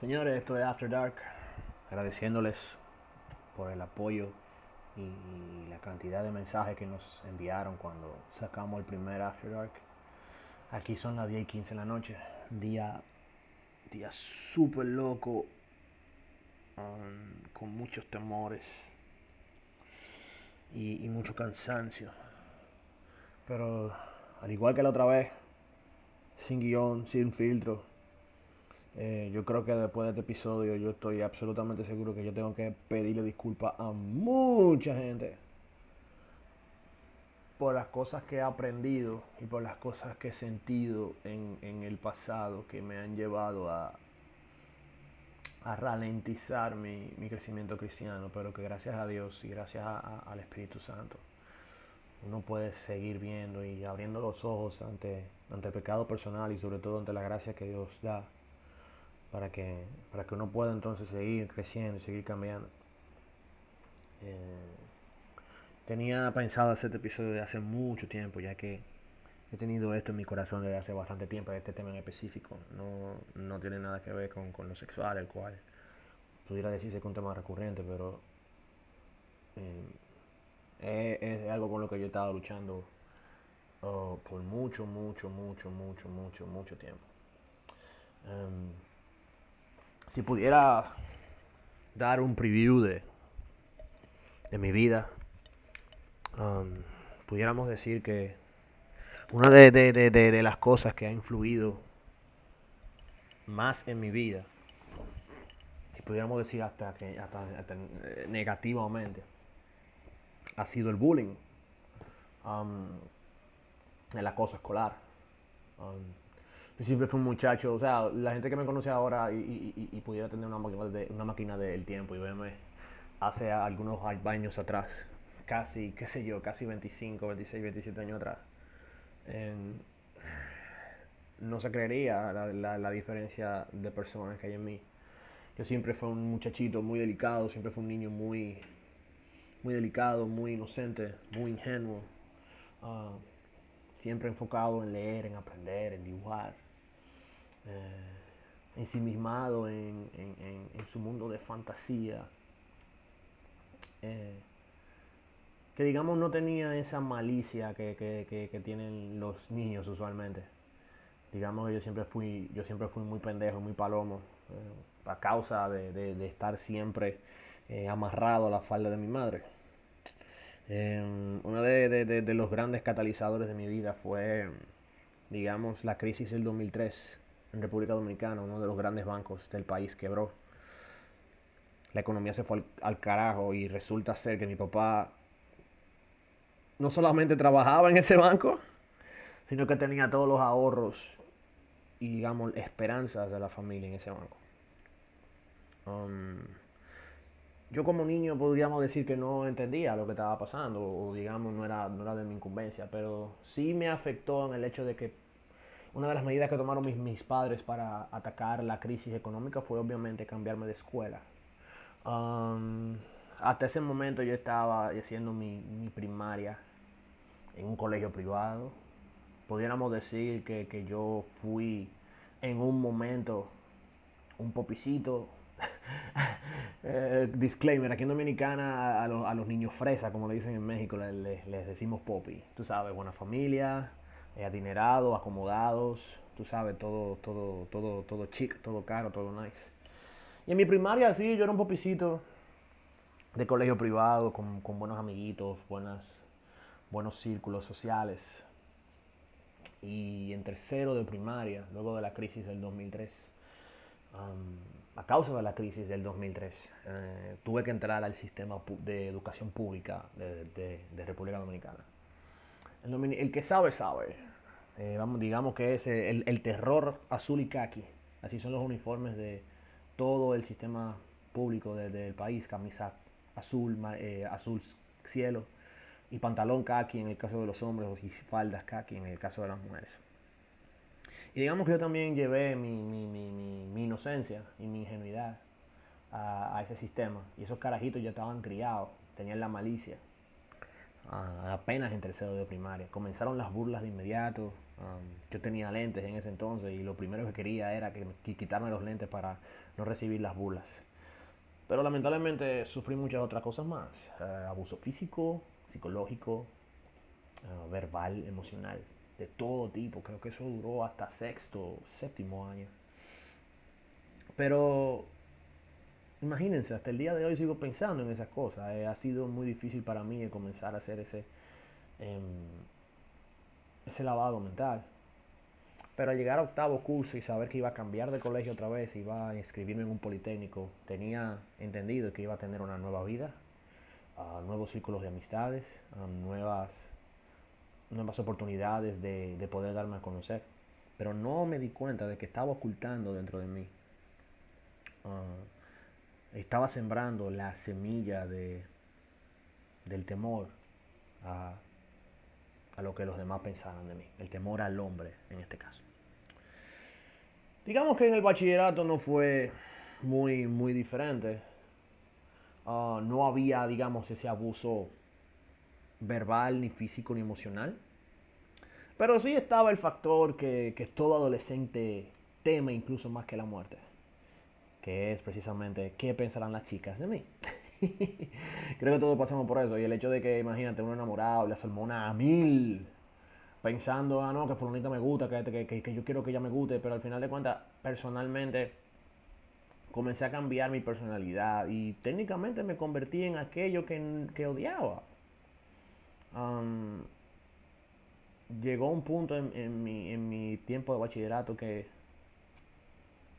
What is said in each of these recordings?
Señores, esto es After Dark. Agradeciéndoles por el apoyo y la cantidad de mensajes que nos enviaron cuando sacamos el primer After Dark. Aquí son las 10 y 15 de la noche. Día, día súper loco. um, con muchos temores. Y, y mucho cansancio. Pero al igual que la otra vez, sin guion, sin filtro. Eh, yo creo que después de este episodio yo estoy absolutamente seguro que yo tengo que pedirle disculpas a mucha gente por las cosas que he aprendido y por las cosas que he sentido en, en el pasado que me han llevado a, a ralentizar mi, mi crecimiento cristiano, pero que gracias a Dios y gracias al Espíritu Santo uno puede seguir viendo y abriendo los ojos ante, ante el pecado personal y sobre todo ante la gracia que Dios da para que, para que uno pueda entonces seguir creciendo y seguir cambiando. Eh, tenía pensado hacer este episodio de hace mucho tiempo, ya que he tenido esto en mi corazón desde hace bastante tiempo, este tema en específico. No, no tiene nada que ver con, con lo sexual, el cual pudiera decirse que es un tema recurrente, pero eh, es, es algo con lo que yo he estado luchando oh, por mucho, mucho, mucho, mucho, mucho, mucho tiempo. Si pudiera dar un preview de, mi vida, um, pudiéramos decir que una de, las cosas que ha influido más en mi vida, y pudiéramos decir hasta, que, hasta, negativamente, ha sido el bullying, um, el acoso escolar. Um, siempre fui un muchacho, o sea, la gente que me conoce ahora y, y- y- y pudiera tener una máquina, de, una máquina del tiempo y verme hace algunos años atrás, casi, qué sé yo, casi 25, 26, 27 años atrás, em, no se creería la, la- la diferencia de personas que hay en mí. Yo siempre fui un muchachito muy delicado, siempre fui un niño muy, muy delicado, muy inocente, muy ingenuo. ah, siempre enfocado en leer, en aprender, en dibujar. Eh, ensimismado en, en- en- su mundo de fantasía. eh, que digamos no tenía esa malicia que, que- que- tienen los niños usualmente. Digamos que yo siempre fui, yo siempre fui muy pendejo, muy palomo, eh, a causa de, de- estar siempre amarrado a la falda de mi madre. Eh, uno de- de los grandes catalizadores de mi vida fue, digamos, la crisis del 2003 en República Dominicana. Uno de los grandes bancos del país quebró. La economía se fue al, al carajo y resulta ser que mi papá no solamente trabajaba en ese banco, sino que tenía todos los ahorros y, digamos, esperanzas de la familia en ese banco. Um, yo como niño podríamos decir que no entendía lo que estaba pasando o digamos no era, no era de mi incumbencia, pero sí me afectó en el hecho de que una de las medidas que tomaron mis, mis padres para atacar la crisis económica fue obviamente cambiarme de escuela. Um, hasta ese momento yo estaba haciendo mi, mi primaria en un colegio privado. Pudiéramos decir que, que yo fui en un momento un popicito. Eh, disclaimer, aquí en Dominicana a, los- a los niños fresa, como le dicen en México, le- le- les, decimos popi. Tú sabes, buena familia, eh, adinerados, acomodados, tú sabes, todo, todo, todo, todo chic, todo caro, todo nice. Y en mi primaria sí, yo era un popicito de colegio privado, con, con buenos amiguitos, buenas, buenos círculos sociales. Y en tercero de primaria, luego de la crisis del 2003, um, a causa de la crisis del 2003, eh, tuve que entrar al sistema de educación pública de, de- de República Dominicana. El, el que sabe, sabe. Eh, digamos que es eh, el, terror azul y caqui. Así son los uniformes de todo el sistema público de- del país. Camisa azul, eh, azul cielo y pantalón kaki en el caso de los hombres y faldas kaki en el caso de las mujeres. Y digamos que yo también llevé mi, mi- mi- mi- inocencia y mi ingenuidad a, ese sistema. Y esos carajitos ya estaban criados, tenían la malicia. Apenas en tercero de primaria. Comenzaron las burlas de inmediato. Um, yo tenía lentes en ese entonces y lo primero que quería era que, quitarme los lentes para no recibir las burlas. Pero lamentablemente sufrí muchas otras cosas más. Eh, abuso físico, psicológico, eh, verbal, emocional, de todo tipo. Creo que eso duró hasta sexto, séptimo año. Pero imagínense, hasta el día de hoy sigo pensando en esas cosas. Eh, ha sido muy difícil para mí comenzar a hacer ese, em, ese lavado mental. Pero al llegar a octavo curso y saber que iba a cambiar de colegio otra vez, iba a inscribirme en un politécnico, tenía entendido que iba a tener una nueva vida, nuevos círculos de amistades, nuevas, nuevas oportunidades de, poder darme a conocer. Pero no me di cuenta de que estaba ocultando dentro de mí. Ah, estaba sembrando la semilla de, del temor a a lo que los demás pensaran de mí, el temor al hombre en este caso. Digamos que en el bachillerato no fue muy, muy diferente. Ah, no había, digamos, ese abuso verbal, ni físico, ni emocional. Pero sí estaba el factor que, que todo adolescente teme incluso más que la muerte. Que es precisamente qué pensarán las chicas de mí. Creo que todos pasamos por eso. Y el hecho de que, imagínate, uno enamorado, le hormona a mil, pensando, ah, no, que Fulanita me gusta, que, que, yo quiero que ella me guste, pero al final de cuentas, personalmente, comencé a cambiar mi personalidad y técnicamente me convertí en aquello que, odiaba. llegó un punto en, en, mi, en mi tiempo de bachillerato que,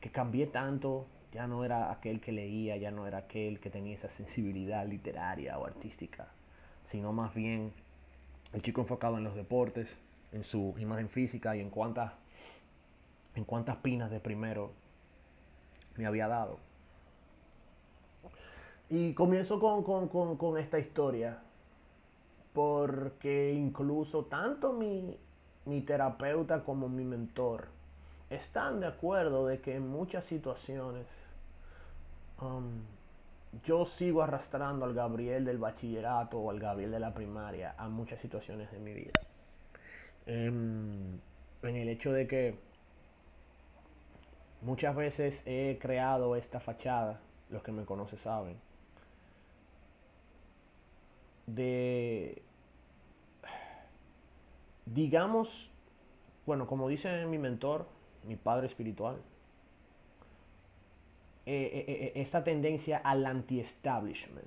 que cambié tanto ya no era aquel que leía, ya no era aquel que tenía esa sensibilidad literaria o artística, sino más bien el chico enfocado en los deportes, en su imagen física y en cuántas, en cuántas pinas de primero me había dado. Y comienzo con, con esta historia porque incluso tanto mi, mi terapeuta como mi mentor están de acuerdo de que en muchas situaciones yo sigo arrastrando al Gabriel del bachillerato o al Gabriel de la primaria a muchas situaciones de mi vida. Em, en el hecho de que muchas veces he creado esta fachada, los que me conocen saben, de, digamos, bueno, como dice mi mentor, mi padre espiritual, eh, eh, eh, esta tendencia al anti-establishment.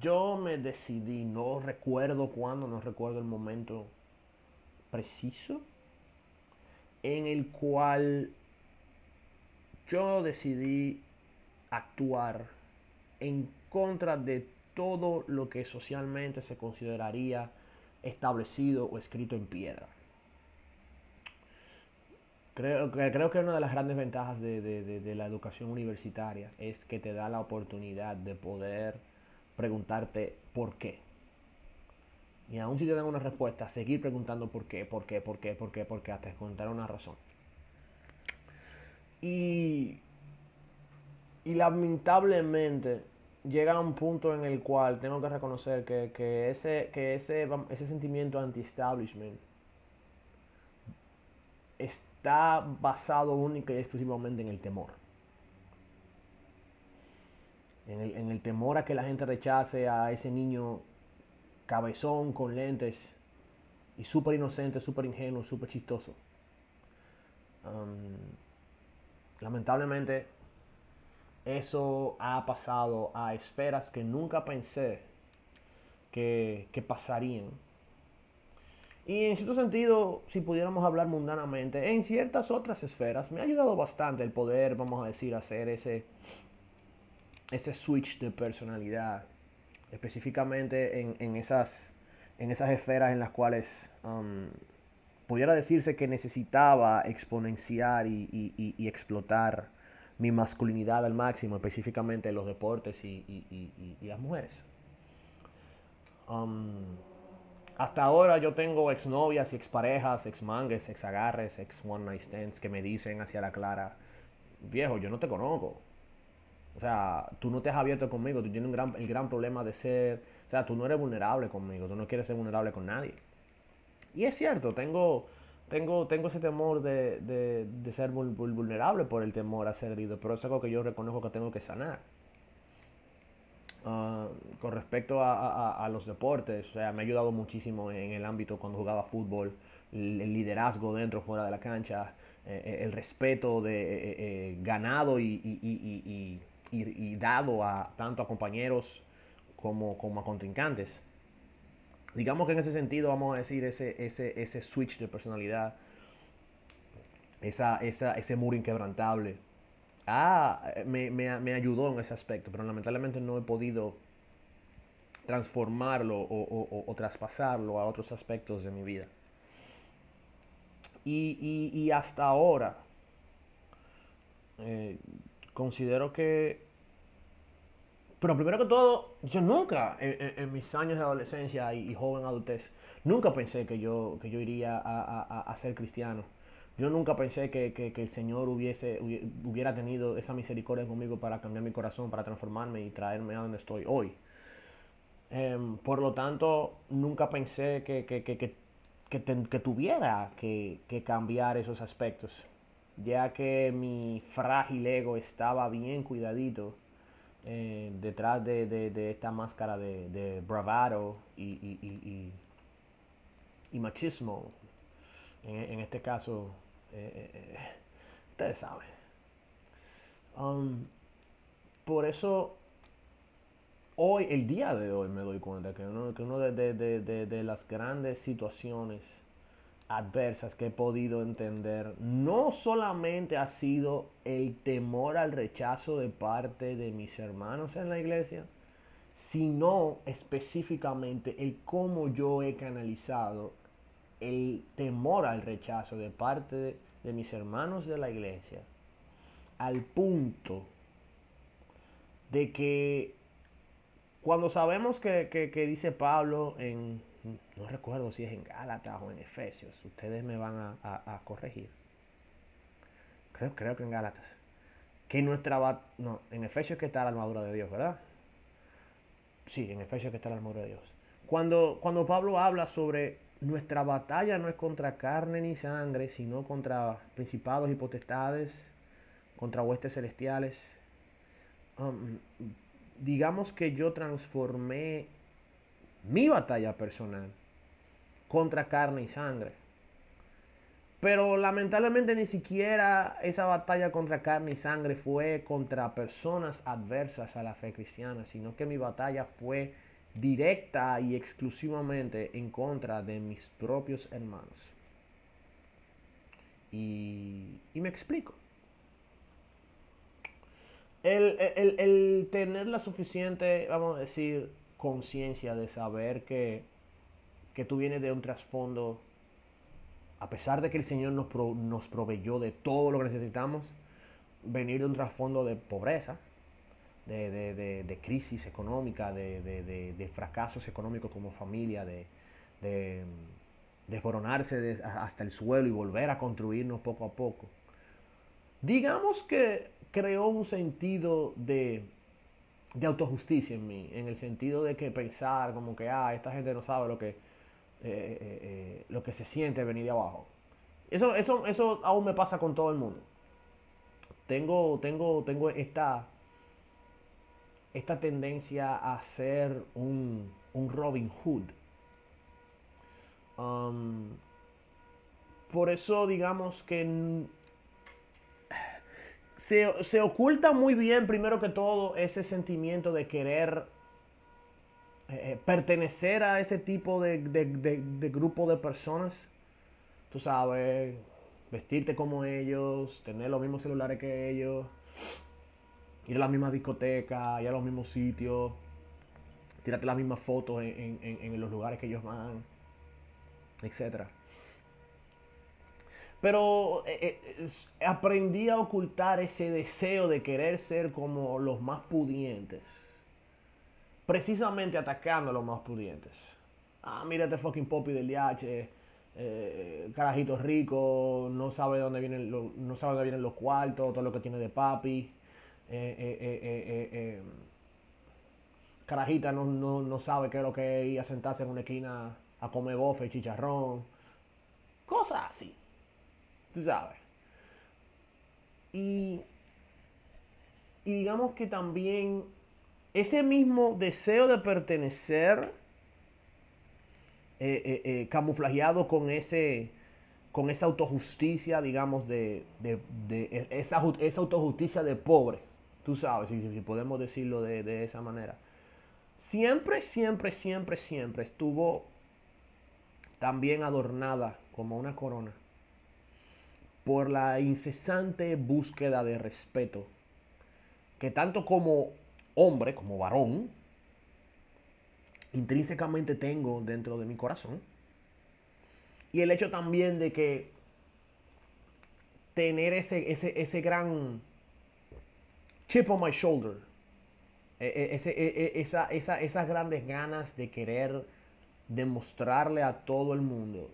Yo me decidí, no recuerdo cuándo, no recuerdo el momento preciso, en el cual yo decidí actuar en contra de todo lo que socialmente se consideraría establecido o escrito en piedra. Creo, creo que una de las grandes ventajas de, la educación universitaria es que te da la oportunidad de poder preguntarte por qué. Y aún si te dan una respuesta, seguir preguntando por qué, por qué, por qué, por qué, por qué, hasta encontrar una razón. Y, y lamentablemente llega a un punto en el cual tengo que reconocer que, ese, que ese, ese sentimiento anti-establishment está basado única y exclusivamente en el temor. En el, temor a que la gente rechace a ese niño cabezón con lentes y súper inocente, súper ingenuo, súper chistoso. lamentablemente, eso ha pasado a esferas que nunca pensé que, que pasarían y en cierto sentido, si pudiéramos hablar mundanamente, en ciertas otras esferas me ha ayudado bastante el poder, vamos a decir, hacer ese, ese switch de personalidad, específicamente en, esas, en esas esferas en las cuales um, pudiera decirse que necesitaba exponenciar y, explotar mi masculinidad al máximo, específicamente en los deportes y, las mujeres. Um, hasta ahora yo tengo exnovias y exparejas, exmangues, exagarres, ex one night stands que me dicen hacia la clara, viejo, yo no te conozco. O sea, tú no te has abierto conmigo, tú tienes un gran, el gran problema de ser, o sea, tú no eres vulnerable conmigo, tú no quieres ser vulnerable con nadie. Y es cierto, tengo tengo, tengo ese temor de, de, ser vulnerable por el temor a ser herido, pero es algo que yo reconozco que tengo que sanar. Ah, con respecto a, a, los deportes, o sea, me ha ayudado muchísimo en el ámbito cuando jugaba fútbol, el, liderazgo dentro, fuera de la cancha, eh, eh, el respeto de eh, ganado y, y, y, dado a tanto a compañeros como, como a contrincantes. Digamos que en ese sentido, vamos a decir, ese, ese, ese switch de personalidad, esa, esa, ese muro inquebrantable, ah, me, me, me, ayudó en ese aspecto, pero lamentablemente no he podido transformarlo o, o, traspasarlo a otros aspectos de mi vida. Y, y, y hasta ahora, eh, considero que pero primero que todo, yo nunca, en, mis años de adolescencia y, joven adultez, nunca pensé que yo, que yo iría a, ser cristiano. Yo nunca pensé que, el Señor hubiese, hubiera tenido esa misericordia conmigo para cambiar mi corazón, para transformarme y traerme a donde estoy hoy. Em, por lo tanto, nunca pensé que, que tuviera que, cambiar esos aspectos, ya que mi frágil ego estaba bien cuidadito eh, detrás de, esta máscara de, bravado y, machismo. En, este caso, eh, ustedes saben. Um, por eso, hoy, el día de hoy, me doy cuenta que uno, que uno de las grandes situaciones adversas que he podido entender no solamente ha sido el temor al rechazo de parte de mis hermanos en la iglesia, sino específicamente el cómo yo he canalizado el temor al rechazo de parte de, mis hermanos de la iglesia, al punto de que cuando sabemos que, que dice Pablo en no recuerdo si es en Gálatas o en Efesios, ustedes me van a, corregir. Creo, creo que en Gálatas. Que nuestra no, en Efesios que está la armadura de Dios, ¿verdad? Sí, en Efesios que está la armadura de Dios. Cuando, cuando Pablo habla sobre nuestra batalla no es contra carne ni sangre, sino contra principados y potestades, contra huestes celestiales. Um, digamos que yo transformé mi batalla personal contra carne y sangre. Pero lamentablemente ni siquiera esa batalla contra carne y sangre fue contra personas adversas a la fe cristiana, sino que mi batalla fue directa y exclusivamente en contra de mis propios hermanos. Y, me explico. El, el tener la suficiente, vamos a decir, conciencia de saber que, que tú vienes de un trasfondo, a pesar de que el Señor nos, nos proveyó de todo lo que necesitamos, venir de un trasfondo de pobreza, de, crisis económica, de, fracasos económicos como familia, de, de desboronarse hasta el suelo y volver a construirnos poco a poco. Digamos que creó un sentido de, de autojusticia en mí, en el sentido de que pensar como que, ah, esta gente no sabe lo que, eh, eh, eh, lo que se siente venir de abajo. Eso, eso, eso aún me pasa con todo el mundo. Tengo, tengo, tengo esta, esta tendencia a ser un, un Robin Hood. Um, por eso digamos que se, oculta muy bien, primero que todo, ese sentimiento de querer eh, eh, pertenecer a ese tipo de, grupo de personas. Tú sabes, vestirte como ellos, tener los mismos celulares que ellos, ir a la misma discoteca, ir a los mismos sitios, tirarte las mismas fotos en, los lugares que ellos van, etcétera. Pero eh, eh, aprendí a ocultar ese deseo de querer ser como los más pudientes. Precisamente atacando a los más pudientes. Ah, mira este fucking popi del DH. Eh, carajito rico, no sabe dónde vienen no sabe dónde vienen los cuartos, todo lo que tiene de papi. Carajita no, sabe qué es lo que es ir a sentarse en una esquina a comer bofe chicharrón Cosas así. Tú sabes. Y, digamos que también ese mismo deseo de pertenecer, eh, eh, eh, camuflajeado con ese con esa autojusticia, digamos, de, esa, esa, autojusticia de pobre, tú sabes, si, podemos decirlo de, esa manera. Siempre, siempre, siempre, siempre estuvo también adornada como una corona por la incesante búsqueda de respeto que tanto como hombre, como varón, intrínsecamente tengo dentro de mi corazón y el hecho también de que tener ese, ese, gran chip on my shoulder, e, e, e, esa, esas grandes ganas de querer demostrarle a todo el mundo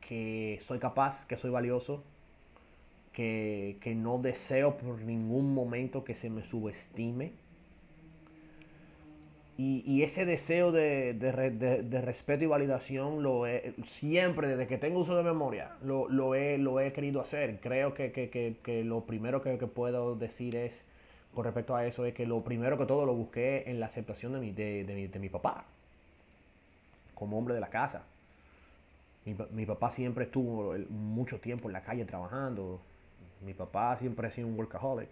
que soy capaz, que soy valioso, que, que no deseo por ningún momento que se me subestime y, ese deseo de, respeto y validación lo he, siempre, desde que tengo uso de memoria, lo, he, querido hacer. Creo que, lo primero que, puedo decir es, con respecto a eso, es que lo primero que todo lo busqué en la aceptación de mi, de, mi, papá, como hombre de la casa. Mi, mi, papá siempre estuvo mucho tiempo en la calle trabajando. Mi papá siempre ha sido un workaholic.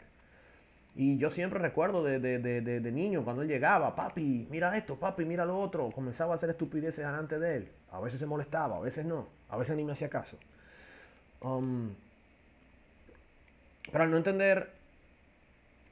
Y yo siempre recuerdo de, niño cuando él llegaba, papi, mira esto, papi, mira lo otro. Comenzaba a hacer estupideces delante de él. A veces se molestaba, a veces no. A veces ni me hacía caso. Um, pero al no entender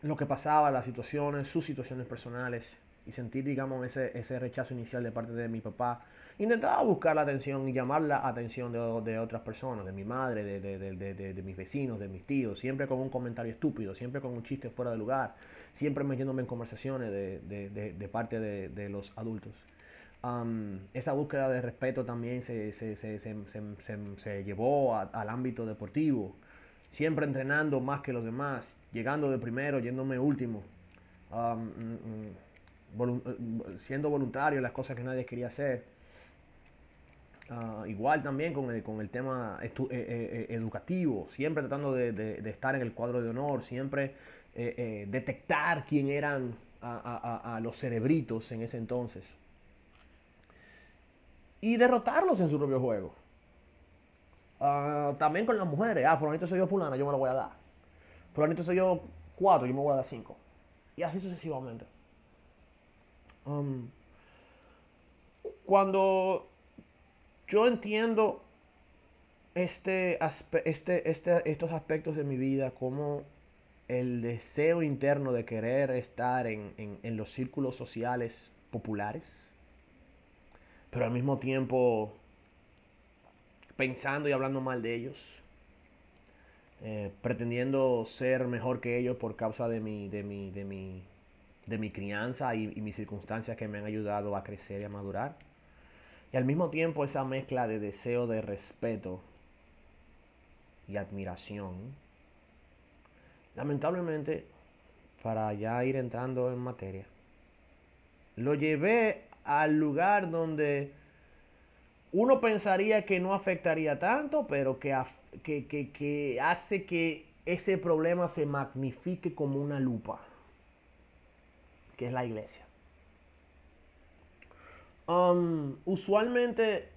lo que pasaba, las situaciones, sus situaciones personales, y sentir, digamos, ese, ese rechazo inicial de parte de mi papá, intentaba buscar la atención y llamar la atención de, otras personas, de mi madre, de, mis vecinos, de mis tíos, siempre con un comentario estúpido, siempre con un chiste fuera de lugar, siempre metiéndome en conversaciones de, parte de, los adultos. esa búsqueda de respeto también se, se, llevó al ámbito deportivo, siempre entrenando más que los demás, llegando de primero, yéndome último. Mm, mm, siendo voluntario las cosas que nadie quería hacer. Ah, igual también con el, con el tema eh, eh, eh, educativo, siempre tratando de, estar en el cuadro de honor, siempre detectar quién eran a, los cerebritos en ese entonces. Y derrotarlos en su propio juego. Ah, también con las mujeres. Ah, fulanito soy yo fulana, yo me lo voy a dar. Fulanito soy yo cuatro, yo me voy a dar cinco. Y así sucesivamente. Um, cuando yo entiendo este, este, este, estos aspectos de mi vida como el deseo interno de querer estar en, los círculos sociales populares, pero al mismo tiempo pensando y hablando mal de ellos, eh, pretendiendo ser mejor que ellos por causa de mi, de mi, de mi, de mi crianza y mis circunstancias que me han ayudado a crecer y a madurar. Y al mismo tiempo esa mezcla de deseo de respeto y admiración. Lamentablemente, para ya ir entrando en materia, lo llevé al lugar donde uno pensaría que no afectaría tanto, pero que, que, hace que ese problema se magnifique como una lupa, que es la iglesia. Um, usualmente,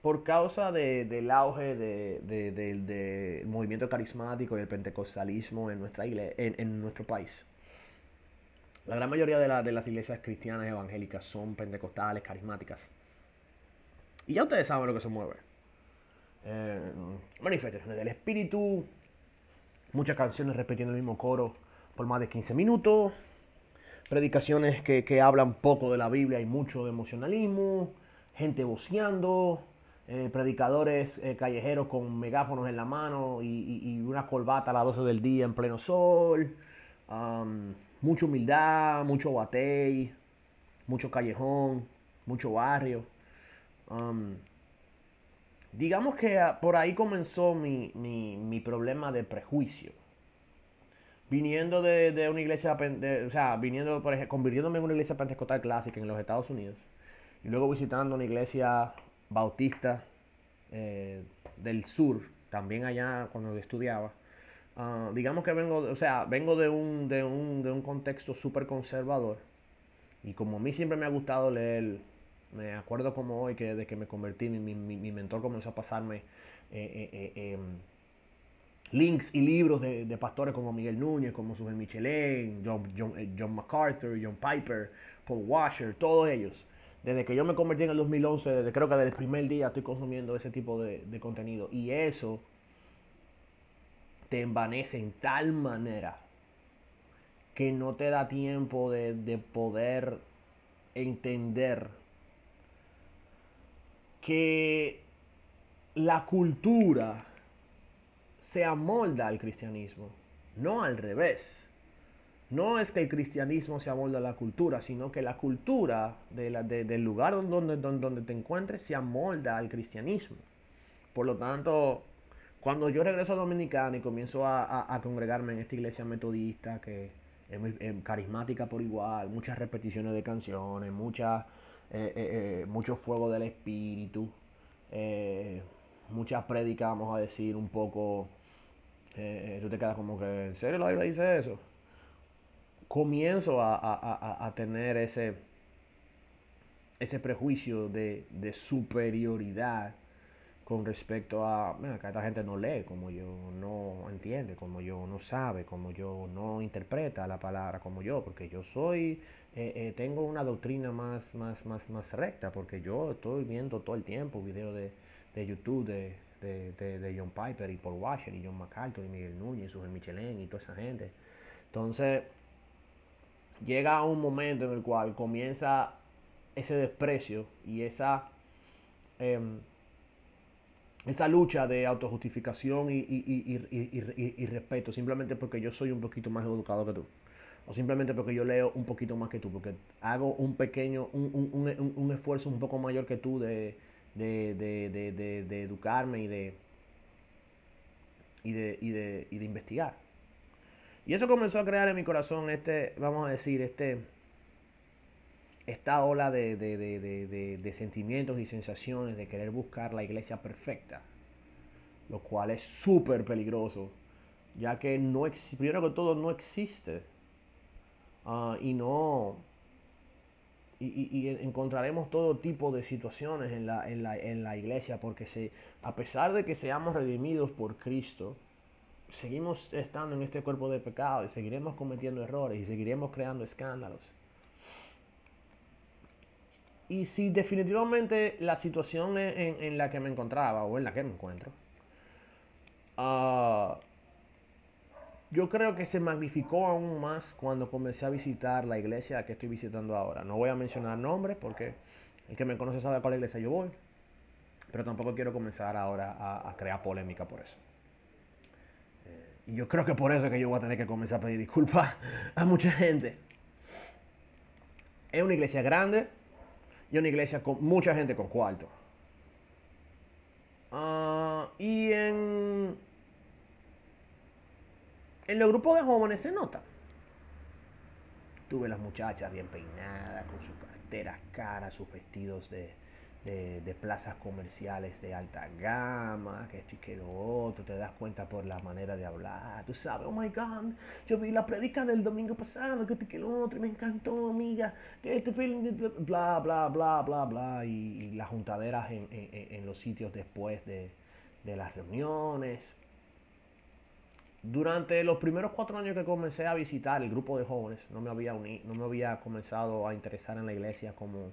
por causa del auge del movimiento carismático y el pentecostalismo en, nuestra en, nuestro país, la gran mayoría de, las iglesias cristianas evangélicas son pentecostales, carismáticas. Y ya ustedes saben lo que se mueve. Eh, manifestaciones del espíritu, muchas canciones repitiendo el mismo coro por más de 15 minutos, predicaciones que, hablan poco de la Biblia y mucho de emocionalismo, gente voceando, eh, predicadores eh, callejeros con megáfonos en la mano y, una corbata a las 12 del día en pleno sol, mucha humildad, mucho batey, mucho callejón, mucho barrio. digamos que por ahí comenzó mi, mi problema de prejuicio viniendo de, una iglesia, o sea, viniendo, convirtiéndome en una iglesia pentecostal clásica en los Estados Unidos, y luego visitando una iglesia bautista eh, del sur, también allá cuando estudiaba. Ah, digamos que vengo, o sea, vengo de un, de un, de un contexto súper conservador. Y como a mí siempre me ha gustado leer, me acuerdo como hoy que desde que me convertí, mi, mi, mentor comenzó a pasarme eh, eh, em, links y libros de, pastores como Miguel Núñez, como Sujel Michelin, John, John, MacArthur, John Piper, Paul Washer, todos ellos desde que yo me convertí en el 2011, desde creo que desde el primer día estoy consumiendo ese tipo de, contenido. Y eso te envanece en tal manera que no te da tiempo de poder entender que la cultura se amolda al cristianismo, no al revés. No es que el cristianismo se amolda a la cultura, sino que la cultura del lugar donde, te encuentres se amolda al cristianismo. Por lo tanto, cuando yo regreso a Dominicana y comienzo a, congregarme en esta iglesia metodista que es muy carismática por igual, muchas repeticiones de canciones, eh, eh, eh, mucho fuego del espíritu, muchas prédicas, vamos a decir, un poco, tú te quedas como que, ¿en serio la Biblia dice eso? comienzo a, tener ese, ese prejuicio de, superioridad con respecto a, que esta gente no lee como yo, no entiende como yo, no sabe como yo, no interpreta la palabra como yo, porque yo soy, eh, eh, tengo una doctrina más, más, más, más recta, porque yo estoy viendo todo el tiempo videos de, YouTube de, de, John Piper y Paul Washer y John MacArthur y Miguel Núñez y Michelin y toda esa gente. Entonces, llega un momento en el cual comienza ese desprecio y esa, em, esa lucha de autojustificación y, y, respeto, simplemente porque yo soy un poquito más educado que tú. O simplemente porque yo leo un poquito más que tú, porque hago un pequeño, un, esfuerzo un poco mayor que tú de, de, educarme y de, y de, y de investigar. Y eso comenzó a crear en mi corazón este, vamos a decir, este, esta ola de, sentimientos y sensaciones de querer buscar la iglesia perfecta, lo cual es súper peligroso, ya que no primero que todo no existe ah, y no y, encontraremos todo tipo de situaciones en la, en la, en la iglesia porque se, a pesar de que seamos redimidos por Cristo, seguimos estando en este cuerpo de pecado y seguiremos cometiendo errores y seguiremos creando escándalos. Y si definitivamente la situación en, la que me encontraba o en la que me encuentro, ah, yo creo que se magnificó aún más cuando comencé a visitar la iglesia que estoy visitando ahora. No voy a mencionar nombres porque el que me conoce sabe a cuál iglesia yo voy, pero tampoco quiero comenzar ahora a crear polémica por eso. Y yo creo que por eso es que yo voy a tener que comenzar a pedir disculpas a mucha gente. Es una iglesia grande y una iglesia con mucha gente con cuarto. Ah, y en, en los grupos de jóvenes se nota. Tuve las muchachas bien peinadas, con sus carteras caras, sus vestidos de, de, plazas comerciales de alta gama, que esto y que lo otro, te das cuenta por la manera de hablar, tú sabes, oh my God, yo vi la predica del domingo pasado, que esto y que lo otro, me encantó, amiga, que este bla, bla, bla, bla, bla, y, las juntaderas en, los sitios después de, las reuniones. Durante los primeros cuatro años que comencé a visitar el grupo de jóvenes, no me había, unido, no me había comenzado a interesar en la iglesia como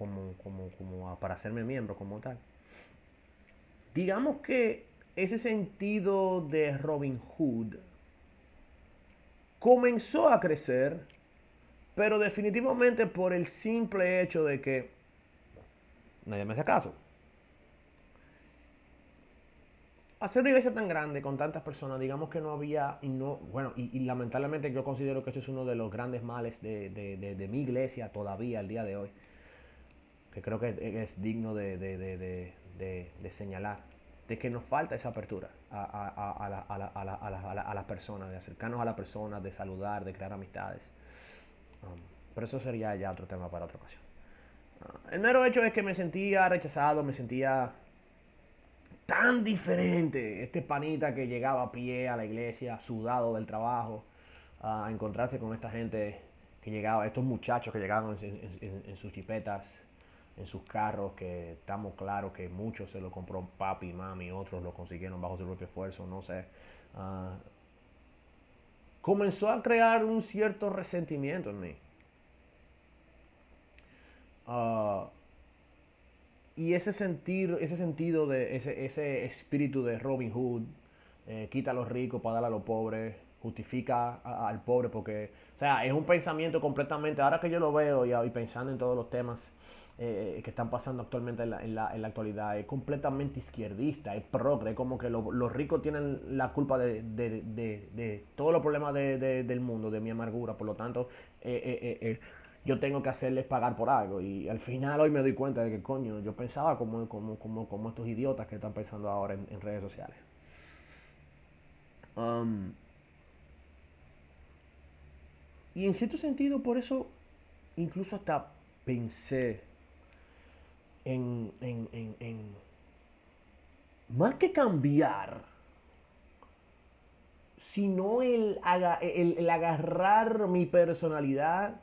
como, como, como para hacerme miembro como tal. Digamos que ese sentido de Robin Hood comenzó a crecer, pero definitivamente por el simple hecho de que nadie me hace caso. Hacer una iglesia tan grande con tantas personas, digamos que no había, y no, bueno, y, lamentablemente yo considero que eso es uno de los grandes males de, mi iglesia todavía al día de hoy que creo que es digno de, señalar, de que nos falta esa apertura a, las personas, de acercarnos a las personas, de saludar, de crear amistades. Um, pero eso sería ya otro tema para otra ocasión. El mero hecho es que me sentía rechazado, me sentía tan diferente. Este panita que llegaba a pie a la iglesia, sudado del trabajo, a encontrarse con esta gente que llegaba, estos muchachos que llegaban en, sus chipetas, en sus carros, que estamos claros que muchos se lo compró papi, mami, otros lo consiguieron bajo su propio esfuerzo, no sé. Ah, comenzó a crear un cierto resentimiento en mí. Ah, y ese sentir, ese sentido de ese, ese espíritu de Robin Hood, eh, quita a los ricos para dar a los pobres, justifica al pobre porque, o sea, es un pensamiento completamente, ahora que yo lo veo y, y pensando en todos los temas eh, que están pasando actualmente en la, en, la, en la, actualidad, es completamente izquierdista, es progre, como que los ricos tienen la culpa de, de, de, de todos los problemas del mundo, de mi amargura, por lo tanto, eh, eh yo tengo que hacerles pagar por algo. Y al final hoy me doy cuenta de que, coño, yo pensaba como, como, como, como estos idiotas que están pensando ahora en, redes sociales. Um, y en cierto sentido, por eso, incluso hasta pensé en, en, en, en más que cambiar, sino el, el, el agarrar mi personalidad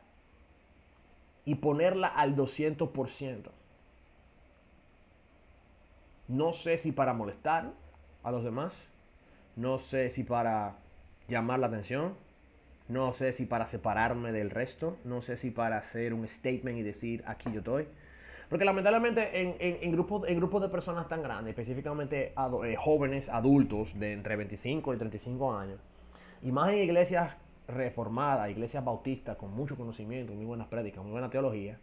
y ponerla al 200%. No sé si para molestar a los demás, no sé si para llamar la atención, no sé si para separarme del resto, no sé si para hacer un statement y decir aquí yo estoy. Porque lamentablemente en, grupos, en grupos de personas tan grandes, específicamente eh, jóvenes, adultos de entre 25 y 35 años, y más en iglesias reformada, iglesia bautista con mucho conocimiento, muy buenas prédicas, muy buena teología.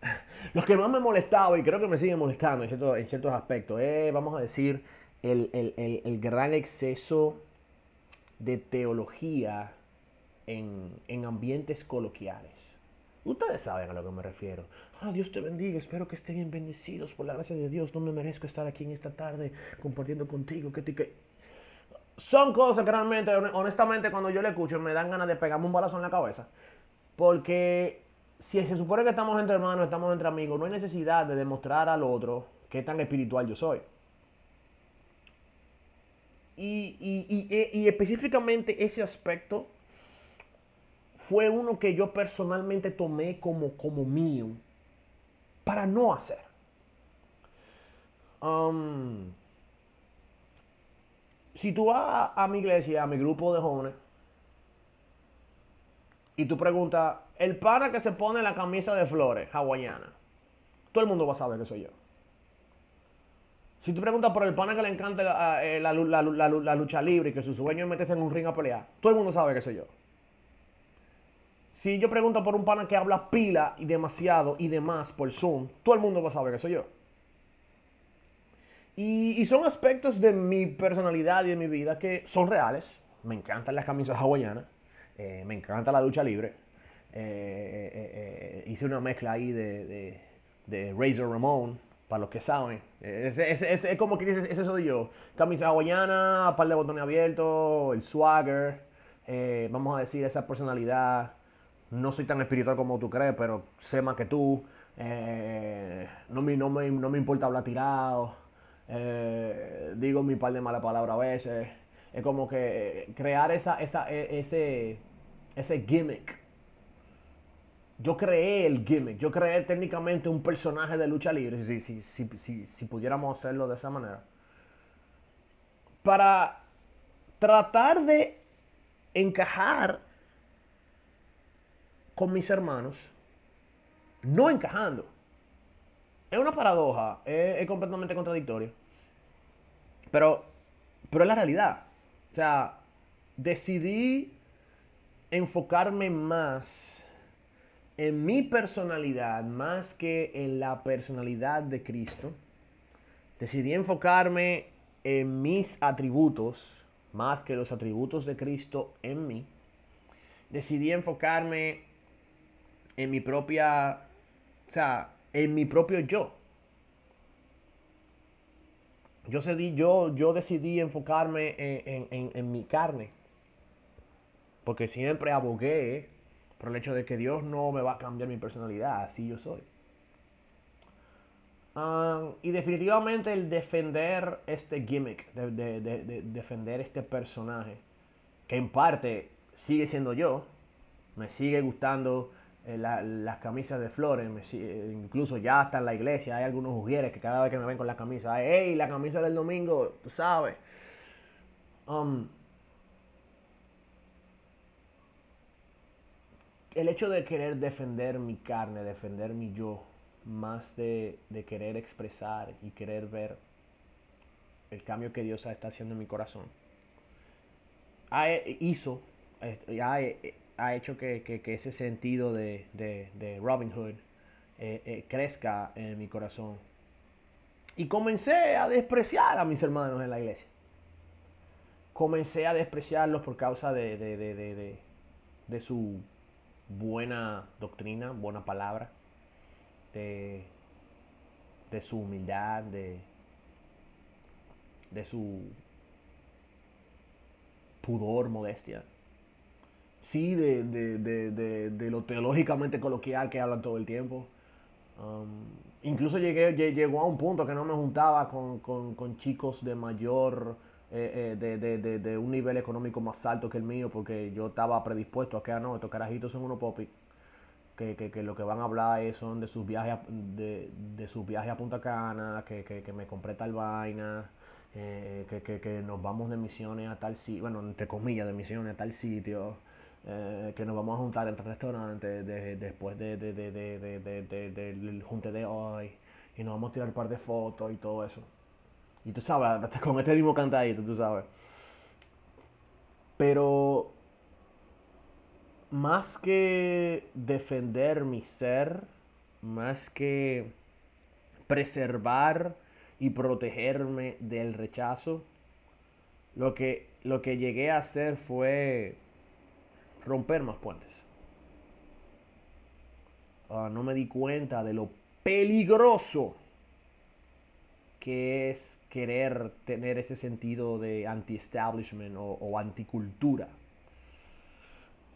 Lo que más me molestaba, y creo que me sigue molestando en, ciertos, aspectos, vamos a decir, el, gran exceso de teología en, en, ambientes coloquiales. Ustedes saben a lo que me refiero. Ah, Dios te bendiga, espero que estén bien bendecidos por la gracia de Dios. No me merezco estar aquí en esta tarde compartiendo contigo. Que te, son cosas que realmente, honestamente, cuando yo le escucho, me dan ganas de pegarme un balazo en la cabeza. Porque si se supone que estamos entre hermanos, estamos entre amigos, no hay necesidad de demostrar al otro qué tan espiritual yo soy. Y, específicamente ese aspecto fue uno que yo personalmente tomé como, como mío para no hacer. Um, si tú vas a, mi iglesia, a mi grupo de jóvenes, y tú preguntas, el pana que se pone la camisa de flores hawaiana, todo el mundo va a saber que soy yo. Si tú preguntas por el pana que le encanta la, eh, la, lucha libre y que su sueño es meterse en un ring a pelear, todo el mundo sabe que soy yo. Si yo pregunto por un pana que habla pila y demasiado y demás por Zoom, todo el mundo va a saber que soy yo. Y, son aspectos de mi personalidad y de mi vida que son reales. Me encantan las camisas hawaianas. Eh, me encanta la lucha libre. Eh, eh, hice una mezcla ahí de, de, Razor Ramón, para los que saben. Es, como que dices, ese soy yo. Camisa hawaiana, par de botones abiertos, el swagger. vamos a decir, esa personalidad. No soy tan espiritual como tú crees, pero sé más que tú. no, me, no, me, no me importa hablar tirado. Eh, digo mi par de malas palabras a veces. Es como que eh, crear esa, esa, e, ese, ese gimmick. Yo creé el gimmick, yo creé técnicamente un personaje de lucha libre, si, si, si, si pudiéramos hacerlo de esa manera. Para tratar de encajar con mis hermanos, no encajando. Es una paradoja, es, completamente contradictorio. Pero, pero es la realidad. O sea, decidí enfocarme más en mi personalidad más que en la personalidad de Cristo. Decidí enfocarme en mis atributos más que los atributos de Cristo en mí. Decidí enfocarme en mi propia, o sea, en mi propio yo. Yo decidí, yo, yo decidí enfocarme en, mi carne. Porque siempre abogué por el hecho de que Dios no me va a cambiar mi personalidad, así yo soy. Ah, y definitivamente el defender este gimmick, de, defender este personaje, que en parte sigue siendo yo, me sigue gustando eh, las camisas de flores, incluso ya hasta en la iglesia hay algunos ujieres que cada vez que me ven con la camisa, hey, la camisa del domingo, tú sabes. Um, el hecho de querer defender mi carne, defender mi yo, más de, querer expresar y querer ver el cambio que Dios está haciendo en mi corazón, ha, hizo, ha, ha hecho que, ese sentido de, Robin Hood eh, eh, crezca en mi corazón. Y comencé a despreciar a mis hermanos en la iglesia. Comencé a despreciarlos por causa de, su buena doctrina, buena palabra, de, su humildad, de su pudor, modestia. Sí, de, de, de, lo teológicamente coloquial que hablan todo el tiempo. Um, incluso llegué, llegó a un punto que no me juntaba con, con chicos de mayor eh, eh, de, un nivel económico más alto que el mío, porque yo estaba predispuesto a que, ah, no, estos carajitos son unos popis, que, que, lo que van a hablar es, son de sus viajes a, de, sus viajes a Punta Cana, que, me compré tal vaina, eh, que, nos vamos de misiones a tal sitio, bueno, entre comillas, de misiones a tal sitio, que nos vamos a juntar en el restaurante después de, del junte de hoy, y nos vamos a tirar un par de fotos y todo eso. Y tú sabes, hasta con este mismo cantadito, tú sabes. Pero más que defender mi ser, más que preservar y protegerme del rechazo, lo que, lo que llegué a hacer fue romper más puentes. Ah, no me di cuenta de lo peligroso que es querer tener ese sentido de anti-establishment o, anticultura.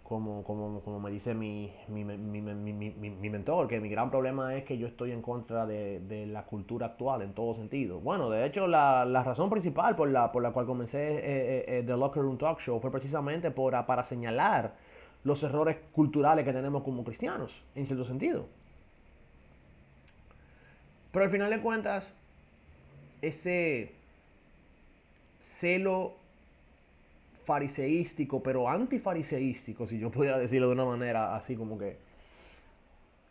Como, como, me dice mi, mi, mentor, que mi gran problema es que yo estoy en contra de, la cultura actual en todo sentido. Bueno, de hecho, la, razón principal por la, por la cual comencé eh, eh, eh, The Locker Room Talk Show fue precisamente por, para señalar los errores culturales que tenemos como cristianos, en cierto sentido. Pero al final de cuentas, ese celo fariseístico, pero antifariseístico, si yo pudiera decirlo de una manera así como que...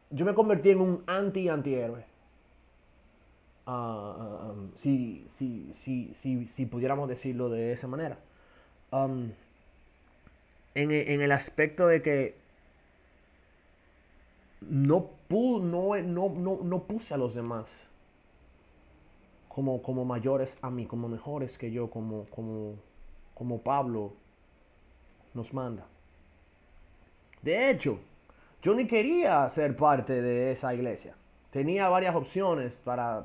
Yo me convertí en un anti-antihéroe. Ah, ah, um, si, si, pudiéramos decirlo de esa manera. Um, en, el aspecto de que no, no, no, no puse a los demás como, como mayores a mí, como mejores que yo, como, como, como Pablo nos manda. De hecho, yo ni quería ser parte de esa iglesia. Tenía varias opciones para,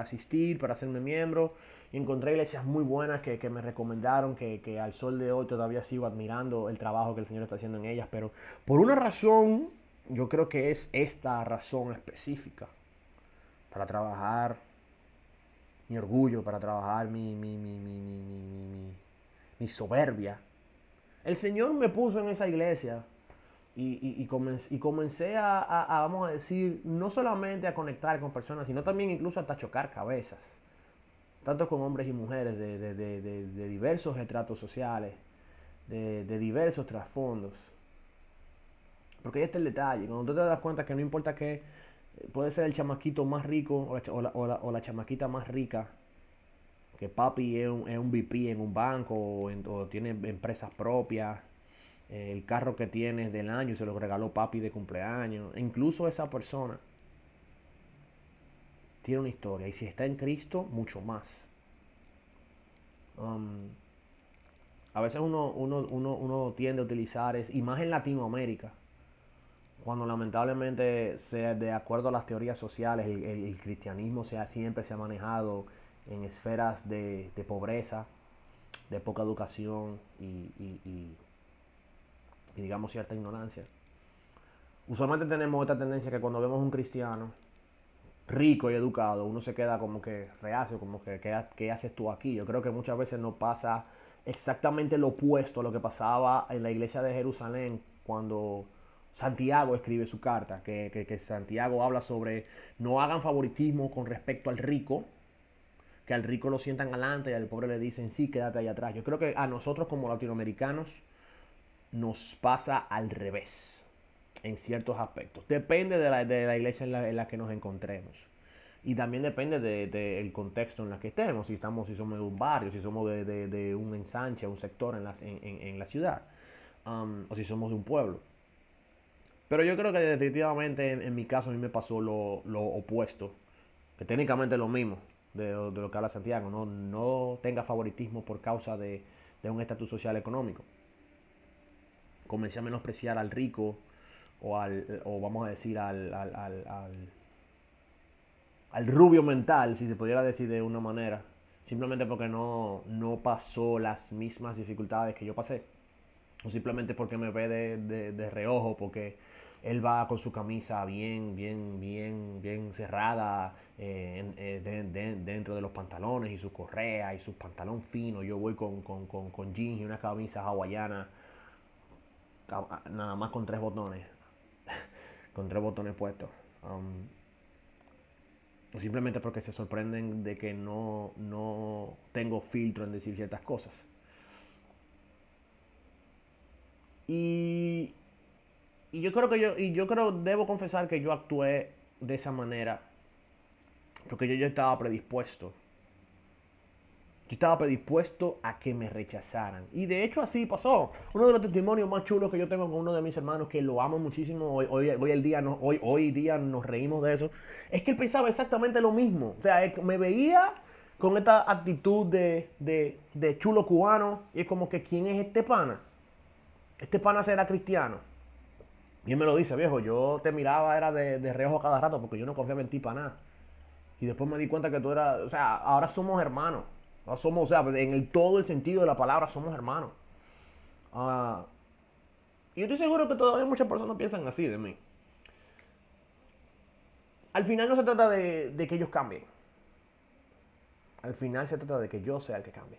asistir, para hacerme miembro. Y encontré iglesias muy buenas que, me recomendaron, que, al sol de hoy todavía sigo admirando el trabajo que el Señor está haciendo en ellas. Pero por una razón, yo creo que es esta razón específica. Para trabajar mi orgullo, para trabajar mi, mi, mi, mi soberbia. El Señor me puso en esa iglesia y, y, comencé, a, vamos a decir, no solamente a conectar con personas, sino también incluso hasta chocar cabezas. Tanto con hombres y mujeres de, de diversos estratos sociales, de, diversos trasfondos. Porque ahí está el detalle. Cuando tú te das cuenta que no importa qué puede ser el chamaquito más rico o la, chamaquita más rica, que papi es un, es un VP en un banco o, tiene empresas propias, el carro que tiene del año se lo regaló papi de cumpleaños, incluso esa persona tiene una historia y si está en Cristo, mucho más. Um, a veces uno, uno, uno, tiende a utilizar, es, y más en Latinoamérica, cuando lamentablemente, sea, de acuerdo a las teorías sociales, el, cristianismo sea, siempre se ha manejado en esferas de, pobreza, de poca educación y, digamos cierta ignorancia. usualmente tenemos esta tendencia que cuando vemos un cristiano rico y educado, uno se queda como que reacio, como que ¿qué, haces tú aquí? Yo creo que muchas veces no pasa exactamente lo opuesto a lo que pasaba en la iglesia de Jerusalén cuando Santiago escribe su carta, que, que, Santiago habla sobre no hagan favoritismo con respecto al rico, que al rico lo sientan adelante y al pobre le dicen sí, quédate ahí atrás. Yo creo que a nosotros como latinoamericanos nos pasa al revés en ciertos aspectos. Depende de la, de la iglesia en la, que nos encontremos. Y también depende del contexto en el que estemos, si estamos, si somos de un barrio, si somos de, un ensanche, un sector en la, en, la ciudad, um, o si somos de un pueblo. Pero yo creo que definitivamente en, mi caso a mí me pasó lo, opuesto, que técnicamente es lo mismo de, lo que habla Santiago, no, no tenga favoritismo por causa de, un estatus social económico. Comencé a menospreciar al rico, o, al, o vamos a decir al, al, al, al, rubio mental, si se pudiera decir de una manera, simplemente porque no, no pasó las mismas dificultades que yo pasé, o simplemente porque me ve de, de, reojo, porque él va con su camisa bien, bien, bien, bien cerrada eh, eh, dentro de los pantalones y su correa y su pantalón fino. Yo voy con, con, con, con jeans y una camisa hawaiana, nada más con tres botones con tres botones puestos. Um, o simplemente porque se sorprenden de que no, no tengo filtro en decir ciertas cosas. Y, y yo creo que yo, y yo creo, debo confesar que yo actué de esa manera porque yo ya estaba predispuesto yo estaba predispuesto a que me rechazaran. Y de hecho así pasó. Uno de los testimonios más chulos que yo tengo con uno de mis hermanos, que lo amo muchísimo, hoy, hoy, el día, hoy, hoy día nos reímos de eso, es que él pensaba exactamente lo mismo. O sea, me veía con esta actitud de, de, chulo cubano y es como que, ¿quién es este pana? Este pana será cristiano. Y él me lo dice, viejo, yo te miraba, era de, de reojo cada rato porque yo no confiaba en ti para nada. Y después me di cuenta que tú eras, o sea, ahora somos hermanos somos, o sea, en todo el sentido de la palabra, somos hermanos. Uh, y estoy seguro que todavía muchas personas piensan así de mí. Al final no se trata de, que ellos cambien. Al final se trata de que yo sea el que cambie.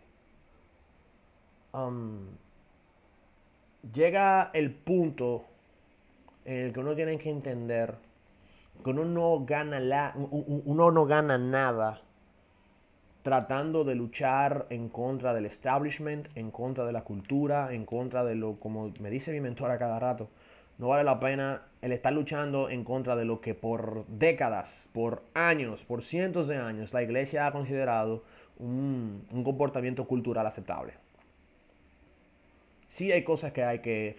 Um, llega el punto en el que uno tiene que entender que uno no gana, la, uno no gana nada tratando de luchar en contra del establishment, en contra de la cultura, en contra de lo, como me dice mi mentor a cada rato, no vale la pena el estar luchando en contra de lo que por décadas, por años, por cientos de años la iglesia ha considerado un, un comportamiento cultural aceptable sí hay cosas que hay que,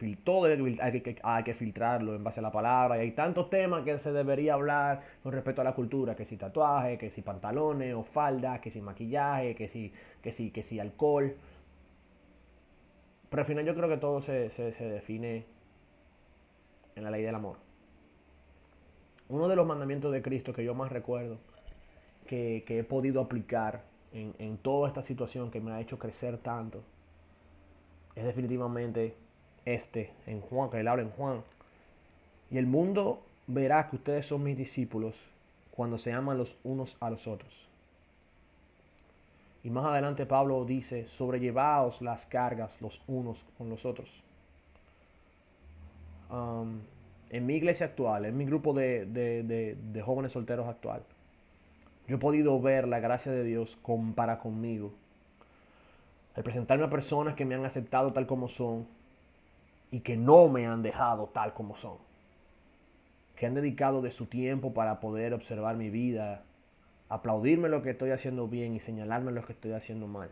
hay que, hay que filtrarlo en base a la palabra. Y hay tantos temas que se debería hablar con respecto a la cultura, que si tatuaje, que si pantalones o faldas, que si maquillaje, que si, que si, que si alcohol. Pero al final yo creo que todo se, define en la ley del amor. Uno de los mandamientos de Cristo que yo más recuerdo, que, he podido aplicar en, en toda esta situación que me ha hecho crecer tanto, es definitivamente este, en Juan, que él habla en Juan. Y el mundo verá que ustedes son mis discípulos cuando se aman los unos a los otros. Y más adelante Pablo dice, sobrellevaos las cargas los unos con los otros. Um, en mi iglesia actual, en mi grupo de, de, jóvenes solteros actual, yo he podido ver la gracia de Dios para conmigo al presentarme a personas que me han aceptado tal como son y que no me han dejado tal como son, que han dedicado de su tiempo para poder observar mi vida, aplaudirme lo que estoy haciendo bien y señalarme lo que estoy haciendo mal.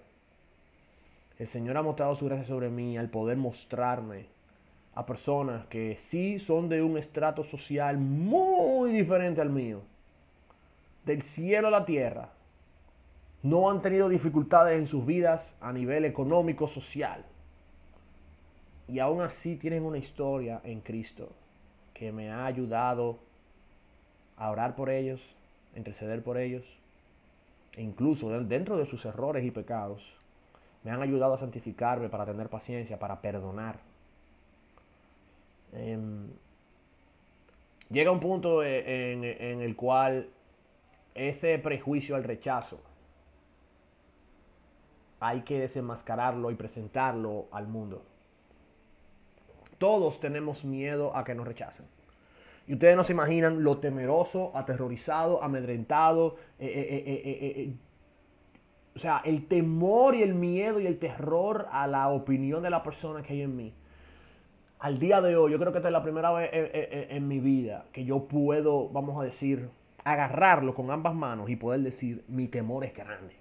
El Señor ha mostrado su gracia sobre mí al poder mostrarme a personas que sí son de un estrato social muy diferente al mío, del cielo a la tierra, no han tenido dificultades en sus vidas a nivel económico, social. Y aún así tienen una historia en Cristo que me ha ayudado a orar por ellos, a interceder por ellos, e incluso dentro de sus errores y pecados, me han ayudado a santificarme para tener paciencia, para perdonar. Em, llega un punto e, en, en el cual ese prejuicio al rechazo hay que desenmascararlo y presentarlo al mundo. Todos tenemos miedo a que nos rechacen. Y ustedes no se imaginan lo temeroso, aterrorizado, amedrentado. Eh, eh, eh, o sea, el temor y el miedo y el terror a la opinión de la persona que hay en mí. Al día de hoy, yo creo que esta es la primera vez en mi vida que yo puedo, vamos a decir, agarrarlo con ambas manos y poder decir, mi temor es grande.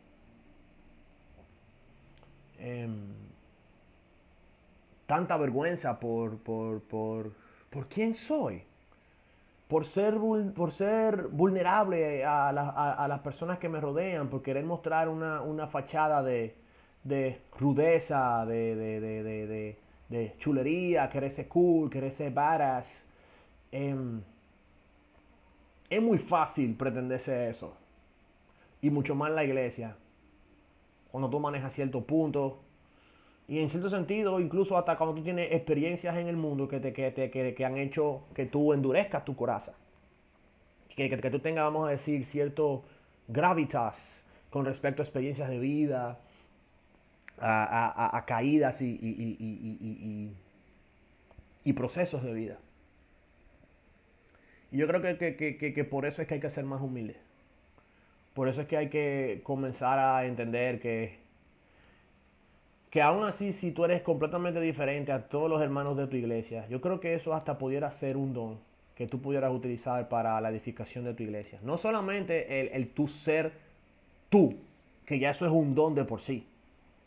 Em, tanta vergüenza por, por, por, por quién soy por ser, por ser vulnerable a, las personas que me rodean, por querer mostrar una, fachada de, rudeza, de, chulería, querer ser cool, querer ser badass. Em, es muy fácil pretenderse eso. Y mucho más la iglesia. Cuando tú manejas ciertos puntos, y en cierto sentido, incluso hasta cuando tú tienes experiencias en el mundo que, te, que, que, han hecho que tú endurezcas tu coraza. Que, que, tú tengas, vamos a decir, cierto gravitas con respecto a experiencias de vida, a, caídas y, y, procesos de vida. Y yo creo que, por eso es que hay que ser más humilde. Por eso es que hay que comenzar a entender que que aún así, si tú eres completamente diferente a todos los hermanos de tu iglesia, yo creo que eso hasta pudiera ser un don que tú pudieras utilizar para la edificación de tu iglesia. No solamente el, el tú ser tú, que ya eso es un don de por sí.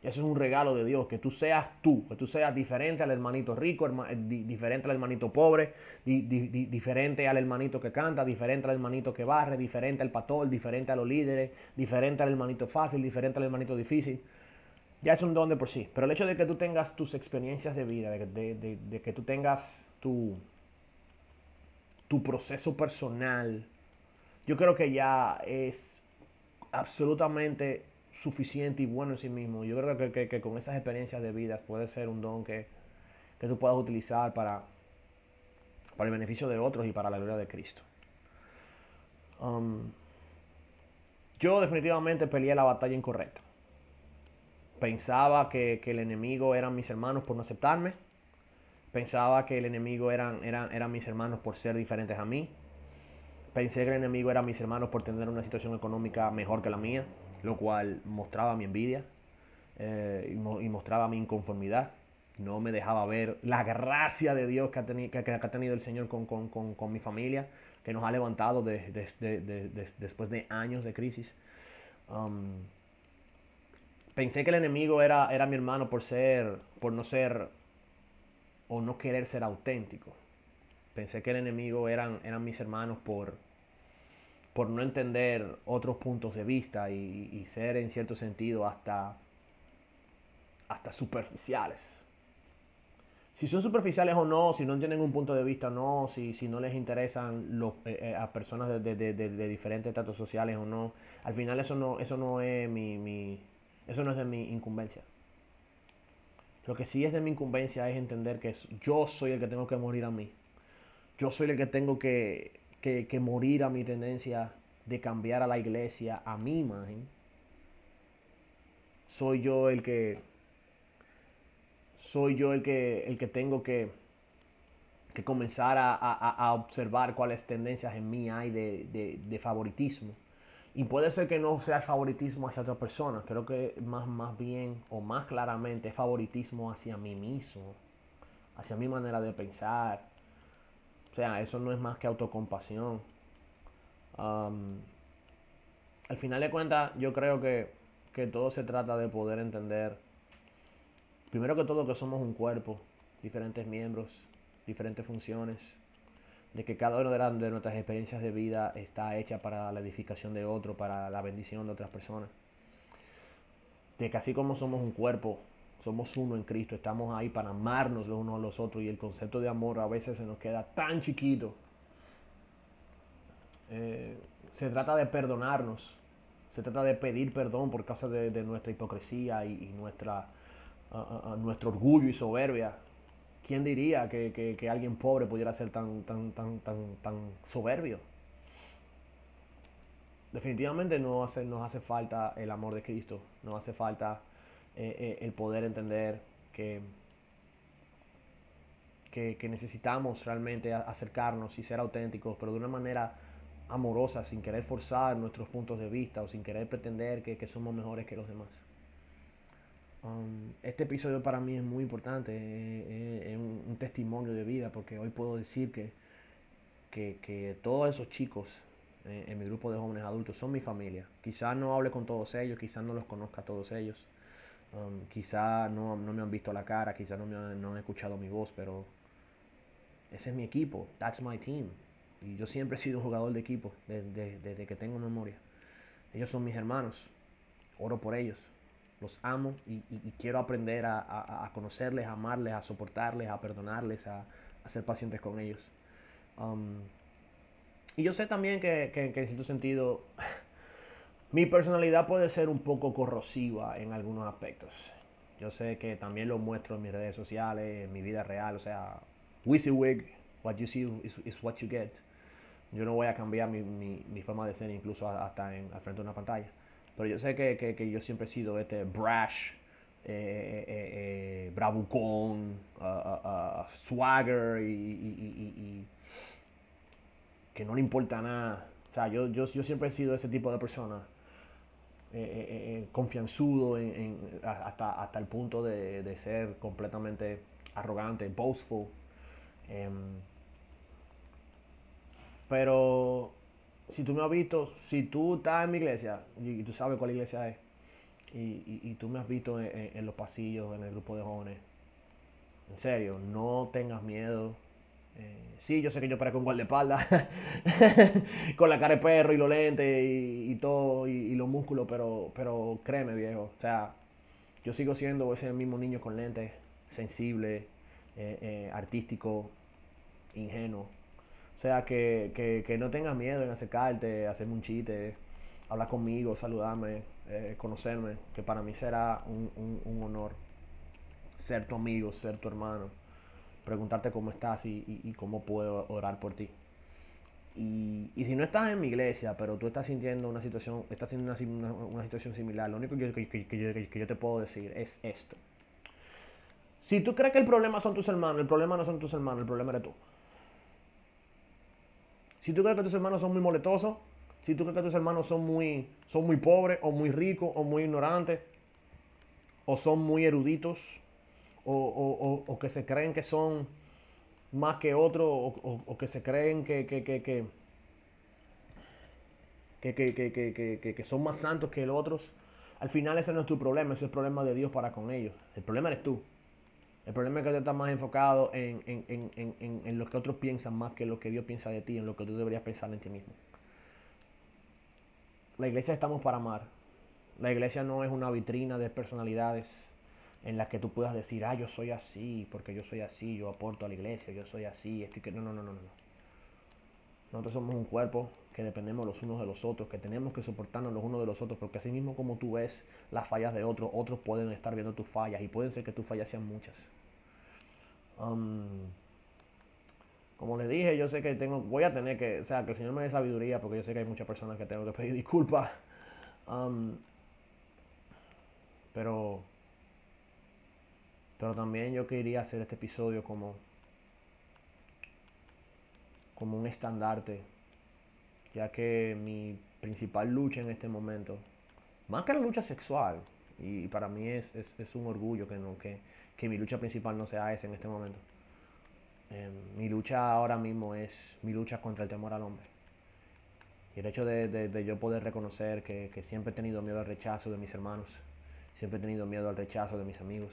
Eso es un regalo de Dios, que tú seas tú, que tú seas diferente al hermanito rico, eh, diferente al hermanito pobre, diferente al hermanito que canta, diferente al hermanito que barre, diferente al pastor, diferente a los líderes, diferente al hermanito fácil, diferente al hermanito difícil ya es un don de por sí. Pero el hecho de que tú tengas tus experiencias de vida, de, que tú tengas tu, tu proceso personal, yo creo que ya es absolutamente suficiente y bueno en sí mismo. Yo creo que, con esas experiencias de vida puede ser un don que, tú puedas utilizar para, para el beneficio de otros y para la gloria de Cristo. Um, yo definitivamente peleé la batalla incorrecta pensaba que, el enemigo eran mis hermanos por no aceptarme. Pensaba que el enemigo eran, eran, eran mis hermanos por ser diferentes a mí. Pensé que el enemigo eran mis hermanos por tener una situación económica mejor que la mía, lo cual mostraba mi envidia eh, y, mostraba mi inconformidad. No me dejaba ver la gracia de Dios que ha, que, ha tenido el Señor con, mi familia, que nos ha levantado después de años de crisis. Um, pensé que el enemigo era, era mi hermano por ser, por no ser o no querer ser auténtico. Pensé que el enemigo eran, eran mis hermanos por, por no entender otros puntos de vista y, ser en cierto sentido hasta, hasta superficiales. Si son superficiales o no, si no tienen un punto de vista o no, si, si no les interesan los, eh, eh, a personas de, de, diferentes tratos sociales o no, al final eso no, eso no es mi, mi eso no es de mi incumbencia. Lo que sí es de mi incumbencia es entender que yo soy el que tengo que morir a mí. Yo soy el que tengo que, morir a mi tendencia de cambiar a la iglesia a mi imagen. Soy yo el que soy yo el que, el que tengo que, que comenzar a, observar cuáles tendencias en mí hay de favoritismo. Y puede ser que no sea favoritismo hacia otra persona, creo que más, más bien o más claramente es favoritismo hacia mí mismo, hacia mi manera de pensar. O sea, eso no es más que autocompasión. al final de cuentas, yo creo que, que todo se trata de poder entender, primero que todo, que somos un cuerpo, diferentes miembros, diferentes funciones de que cada una de, nuestras experiencias de vida está hecha para la edificación de otro, para la bendición de otras personas. De que así como somos un cuerpo, somos uno en Cristo, estamos ahí para amarnos los unos a los otros y el concepto de amor a veces se nos queda tan chiquito. Eh, se trata de perdonarnos, se trata de pedir perdón por causa de, nuestra hipocresía y, nuestra, nuestro orgullo y soberbia ¿quién diría que, alguien pobre pudiera ser tan, tan, tan, tan, tan soberbio? Definitivamente no hace, nos hace falta el amor de Cristo, nos hace falta eh, eh, el poder entender que, que, necesitamos realmente acercarnos y ser auténticos, pero de una manera amorosa, sin querer forzar nuestros puntos de vista o sin querer pretender que, somos mejores que los demás. Um, este episodio para mí es muy importante, es, un, testimonio de vida, porque hoy puedo decir que, que, todos esos chicos eh, en mi grupo de jóvenes adultos son mi familia. Quizás no hable con todos ellos, quizás no los conozca a todos ellos, um, quizás no, me han visto la cara, quizás no, me han, no han escuchado mi voz, pero ese es mi equipo, that's my team. Y yo siempre he sido un jugador de equipo desde, que tengo memoria. Ellos son mis hermanos. Oro por ellos. Los amo y, quiero aprender a, conocerles, a amarles, a soportarles, a perdonarles, a, ser pacientes con ellos. Um, y yo sé también que, que, en cierto sentido mi personalidad puede ser un poco corrosiva en algunos aspectos. Yo sé que también lo muestro en mis redes sociales, en mi vida real. O sea, WYSIWYG, what you see is what you get. Yo no voy a cambiar mi, mi, forma de ser incluso hasta en, al frente de una pantalla. Pero yo sé que, que, yo siempre he sido este brash, eh, eh, eh, bravucón, uh, uh, uh, swagger y, y, y, que no le importa nada. O sea, yo, yo, yo siempre he sido ese tipo de persona. Confianzudo en, hasta, hasta el punto de, de, ser completamente arrogante, boastful. Em, pero si tú me has visto, si tú estás en mi iglesia y, tú sabes cuál iglesia es, y, tú me has visto en, los pasillos, en el grupo de jóvenes, en serio, no tengas miedo. Eh, sí, yo sé que yo parezco un guardaespaldas, con la cara de perro y los lentes y, todo, y, los músculos, pero, pero créeme, viejo, o sea, yo sigo siendo ese mismo niño con lentes, sensible, eh, eh, artístico, ingenuo. O sea, que, no tengas miedo en acercarte, hacerme un chiste, hablar conmigo, saludarme, conocerme, que para mí será un, honor ser tu amigo, ser tu hermano, preguntarte cómo estás y, cómo puedo orar por ti. Y, si no estás en mi iglesia, pero tú estás sintiendo una situación, estás sintiendo una, situación similar, lo único que, que yo te puedo decir es esto. Si tú crees que el problema son tus hermanos, el problema no son tus hermanos, el problema eres tú. Si tú crees que tus hermanos son muy moletosos, si tú crees que tus hermanos son muy, son muy pobres, o muy ricos, o muy ignorantes, o son muy eruditos, o, que se creen que son más que otros, o, que se creen que, que, que, que, que son más santos que los otros, al final ese no es tu problema, ese es el problema de Dios para con ellos. El problema eres tú. El problema es que tú estás más enfocado en, lo que otros piensan más que lo que Dios piensa de ti, en lo que tú deberías pensar en ti mismo. La iglesia estamos para amar. La iglesia no es una vitrina de personalidades en la que tú puedas decir, ah, yo soy así, porque yo soy así, yo aporto a la iglesia, yo soy así, esto que no, no, no, no, no. Nosotros somos un cuerpo que dependemos los unos de los otros, que tenemos que soportarnos los unos de los otros, porque así mismo como tú ves las fallas de otros, otros pueden estar viendo tus fallas y pueden ser que tus fallas sean muchas. Um, como les dije, yo sé que tengo, voy a tener que, o sea, que el Señor me dé sabiduría, porque yo sé que hay muchas personas que tengo que pedir disculpas. Um, pero, pero también yo quería hacer este episodio como, como un estandarte ya que mi principal lucha en este momento, más que la lucha sexual, y para mí es, un orgullo que, no, que, mi lucha principal no sea esa en este momento. Em, mi lucha ahora mismo es mi lucha contra el temor al hombre. Y el hecho de, yo poder reconocer que, siempre he tenido miedo al rechazo de mis hermanos, siempre he tenido miedo al rechazo de mis amigos,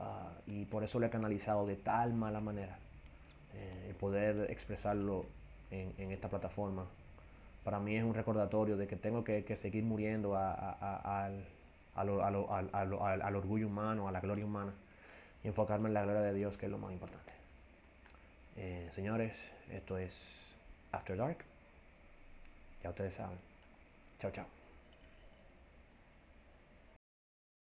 ah, y por eso lo he canalizado de tal mala manera, eh, poder expresarlo en, esta plataforma para mí es un recordatorio de que tengo que, seguir muriendo al, orgullo humano, a la gloria humana y enfocarme en la gloria de Dios, que es lo más importante. Eh, señores, esto es After Dark. Ya ustedes saben. Chao, chao.